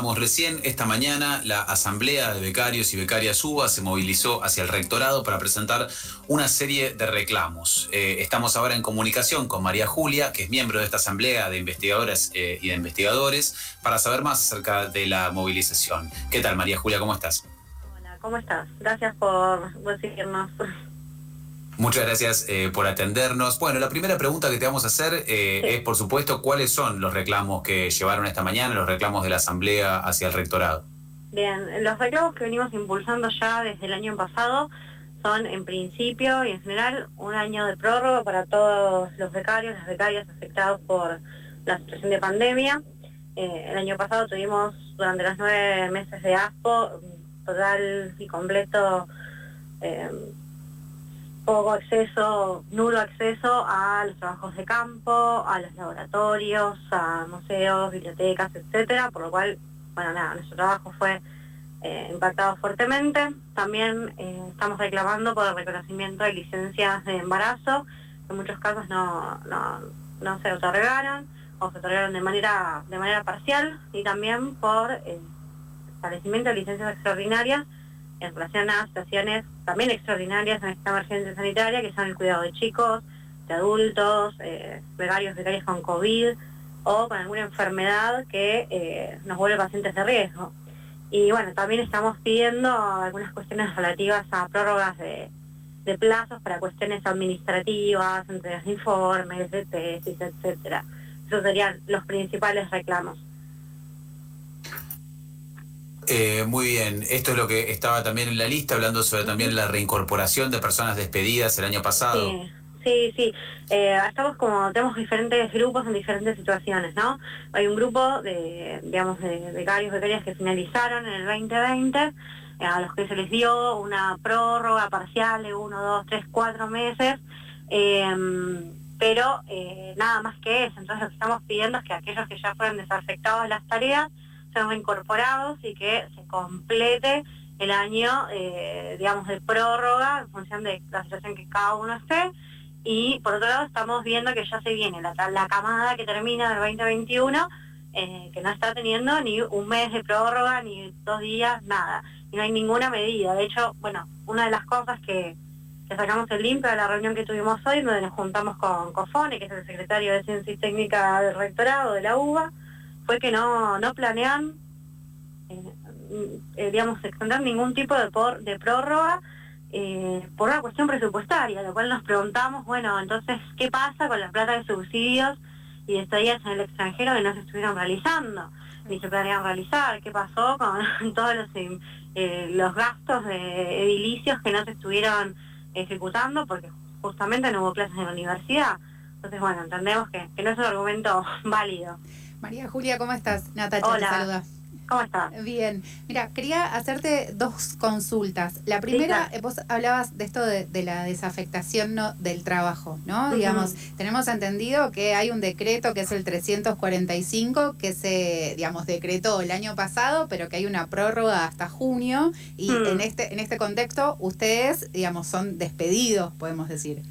Como contábamos recién, esta mañana la Asamblea de Becarios y Becarias UBA se movilizó hacia el rectorado para presentar una serie de reclamos. Eh, estamos ahora en comunicación con María Julia, que es miembro de esta Asamblea de Investigadoras eh, y de Investigadores, para saber más acerca de la movilización. ¿Qué tal, María Julia? ¿Cómo estás? Hola, ¿cómo estás? Gracias por recibirnos. Muchas gracias eh, por atendernos. Bueno, la primera pregunta que te vamos a hacer eh, es, por supuesto, ¿cuáles son los reclamos que llevaron esta mañana, los reclamos de la Asamblea hacia el rectorado? Bien, los reclamos que venimos impulsando ya desde el año pasado son, en principio y en general, un año de prórroga para todos los becarios, las becarias afectados por la situación de pandemia. Eh, el año pasado tuvimos, durante los nueve meses de ASPO, total y completo poco acceso, nulo acceso a los trabajos de campo, a los laboratorios, a museos, bibliotecas, etcétera, por lo cual, bueno, nada, nuestro trabajo fue eh, impactado fuertemente. También eh, estamos reclamando por el reconocimiento de licencias de embarazo, que en muchos casos no, se otorgaron o se otorgaron de manera, de manera parcial, y también por el eh, establecimiento de licencias extraordinarias en relación a situaciones también extraordinarias en esta emergencia sanitaria, que son el cuidado de chicos, de adultos, eh, becarios, becarias con COVID o con alguna enfermedad que eh, nos vuelve pacientes de riesgo. Y bueno, también estamos pidiendo algunas cuestiones relativas a prórrogas de, plazos para cuestiones administrativas, entregas de informes, de tesis, etcétera. Esos serían los principales reclamos. Eh, muy bien, esto es lo que estaba también en la lista, hablando sobre también la reincorporación de personas despedidas el año pasado. Sí, sí, eh, estamos como, tenemos diferentes grupos en diferentes situaciones, ¿no? Hay un grupo de, digamos, de becarios, becarias que finalizaron en el 2020, eh, a los que se les dio una prórroga parcial de uno, dos, tres, cuatro meses, em, pero nada más que eso. Entonces lo que estamos pidiendo es que aquellos que ya fueron desafectados de las tareas, sean reincorporados y que se complete el año, eh, digamos, de prórroga en función de la situación que cada uno esté. Y por otro lado estamos viendo que ya se viene la, la camada que termina del 2021, eh, que no está teniendo ni un mes de prórroga, ni dos días, nada. Y no hay ninguna medida. De hecho, bueno, una de las cosas que, sacamos el limpio de la reunión que tuvimos hoy, donde nos juntamos con Cofone, que es el secretario de Ciencia y Técnica del Rectorado de la UBA, fue que no, no planean, eh, eh, digamos, extender ningún tipo de, por, de prórroga eh, por una cuestión presupuestaria, lo cual nos preguntamos, bueno, entonces, ¿qué pasa con la plata de subsidios y de estadías en el extranjero que no se estuvieron realizando? Ni se planean realizar, ¿qué pasó con todos los, los gastos de edilicios que no se estuvieron ejecutando porque justamente no hubo clases en la universidad? Entonces, bueno, entendemos que, que no es un argumento válido. María Julia, ¿cómo estás? Natacha Hola. te saluda. ¿Cómo estás? Bien. Mira, quería hacerte dos consultas. La primera, eh, vos hablabas de esto de, la desafectación ¿no? del trabajo, ¿no? Digamos, tenemos entendido que hay un decreto que es el 345 que se, digamos, decretó el año pasado, pero que hay una prórroga hasta junio y mm. en este en este contexto ustedes, digamos, son despedidos, podemos decir.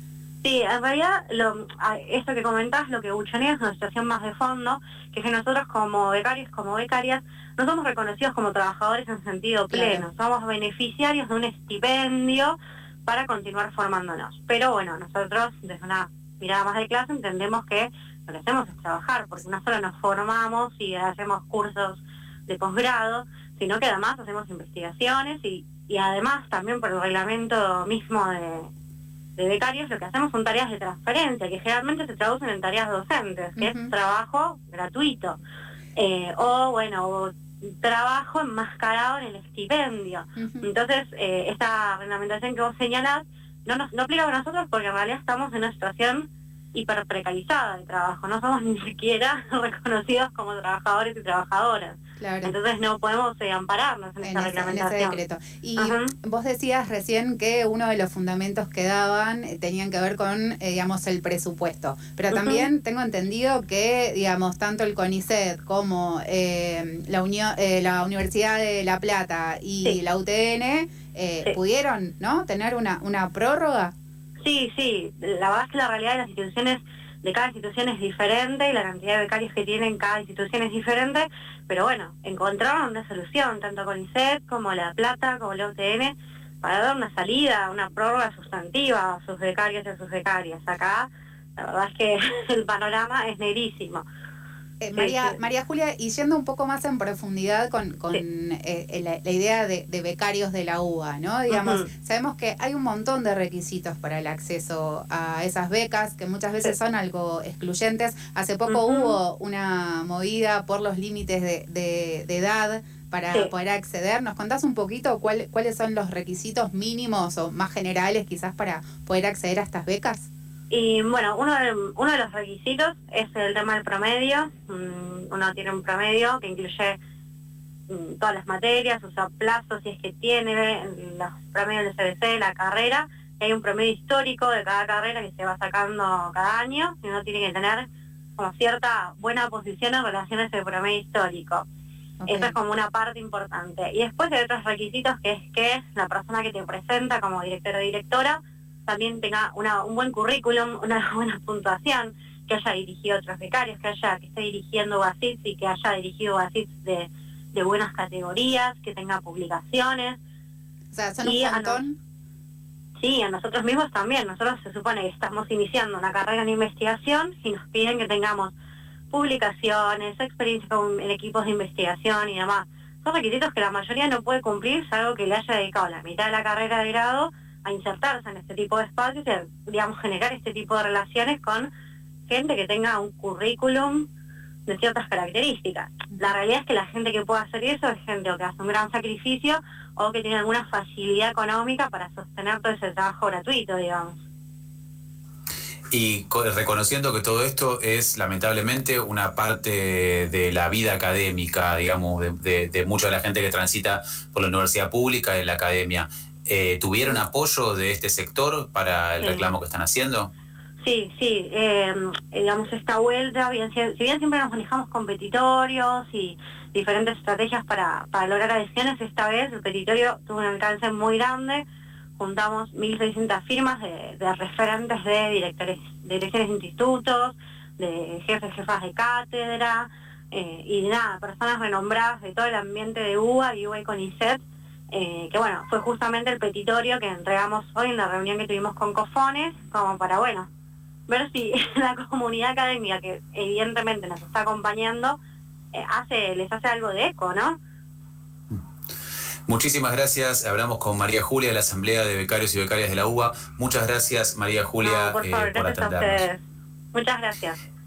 Sí, en realidad lo, esto que comentás, lo que buchonea es una situación más de fondo, que es que nosotros como becarios, como becarias, no somos reconocidos como trabajadores en sentido pleno, somos beneficiarios de un estipendio para continuar formándonos. Pero bueno, nosotros desde una mirada más de clase entendemos que lo que hacemos es trabajar, porque no solo nos formamos y hacemos cursos de posgrado, sino que además hacemos investigaciones y, y además también por el reglamento mismo de de becarios lo que hacemos son tareas de transferencia, que generalmente se traducen en tareas docentes, que es trabajo gratuito. Eh, o bueno, trabajo enmascarado en el estipendio. Entonces, eh, esta reglamentación que vos señalás no nos no aplica a nosotros porque en realidad estamos en una situación hiper precarizada de trabajo, no somos ni siquiera reconocidos como trabajadores y trabajadoras. Entonces no podemos eh, ampararnos en, esa reglamentación. decreto. Y vos decías recién que uno de los fundamentos que daban eh, tenían que ver con, eh, digamos, el presupuesto. Pero también tengo entendido que, digamos, tanto el CONICET como la, Unión, la Universidad de La Plata y la UTN pudieron, ¿no? Tener una, una prórroga. Sí, sí. La verdad es que la realidad de las instituciones de cada institución es diferente y la cantidad de becarios que tienen cada institución es diferente, pero bueno, encontraron una solución, tanto con ICET como La Plata, como la UTN, para dar una salida, una prórroga sustantiva a sus becarios y a sus becarias. Acá, la verdad es que el panorama es negrísimo. Eh, María, María Julia, y yendo un poco más en profundidad con, con eh, la, idea de, becarios de la UBA, ¿no? Digamos, sabemos que hay un montón de requisitos para el acceso a esas becas, que muchas veces son algo excluyentes. Hace poco hubo una movida por los límites de, de, edad para poder acceder. ¿Nos contás un poquito cuál, cuáles son los requisitos mínimos o más generales quizás para poder acceder a estas becas? Y bueno, uno de, uno de los requisitos es el tema del promedio. Mm, uno tiene un promedio que incluye mm, todas las materias, o sea, plazos si es que tiene, los promedios del CBC, la carrera. Y hay un promedio histórico de cada carrera que se va sacando cada año y uno tiene que tener como cierta buena posición en relación a ese promedio histórico. Eso es como una parte importante. Y después hay otros requisitos que es que la persona que te presenta como director o directora también tenga una, un buen currículum, una buena puntuación, que haya dirigido otros becarios, que haya que esté dirigiendo BASIS y que haya dirigido BASIS de, de buenas categorías, que tenga publicaciones. O sea, son un montón. sí, a nosotros mismos también. Nosotros se supone que estamos iniciando una carrera en investigación y nos piden que tengamos publicaciones, experiencia con equipos de investigación y demás. Son requisitos que la mayoría no puede cumplir, salvo que le haya dedicado la mitad de la carrera de grado a insertarse en este tipo de espacios y, digamos, generar este tipo de relaciones con gente que tenga un currículum de ciertas características. La realidad es que la gente que puede hacer eso es gente o que hace un gran sacrificio o que tiene alguna facilidad económica para sostener todo ese trabajo gratuito, digamos. Y reconociendo que todo esto es lamentablemente una parte de la vida académica, digamos, de, de mucha de la gente que transita por la universidad pública y en la academia. Eh, ¿Tuvieron apoyo de este sector para el reclamo que están haciendo? Sí, sí, eh, digamos esta vuelta, bien, si, bien siempre nos manejamos con petitorios y diferentes estrategias para, para lograr adhesiones, esta vez el petitorio tuvo un alcance muy grande, juntamos 1.600 firmas de, referentes de directores, de direcciones de institutos, de jefes, jefas de cátedra, eh, y nada, personas renombradas de todo el ambiente de UBA y UBA y CONICET, eh, que bueno, fue justamente el petitorio que entregamos hoy en la reunión que tuvimos con Cofones, como para, bueno, ver si la comunidad académica que evidentemente nos está acompañando, eh, hace, les hace algo de eco, ¿no? Muchísimas gracias. Hablamos con María Julia de la Asamblea de Becarios y Becarias de la UBA. Muchas gracias, María Julia, por, favor, eh, por atendernos. Muchas gracias.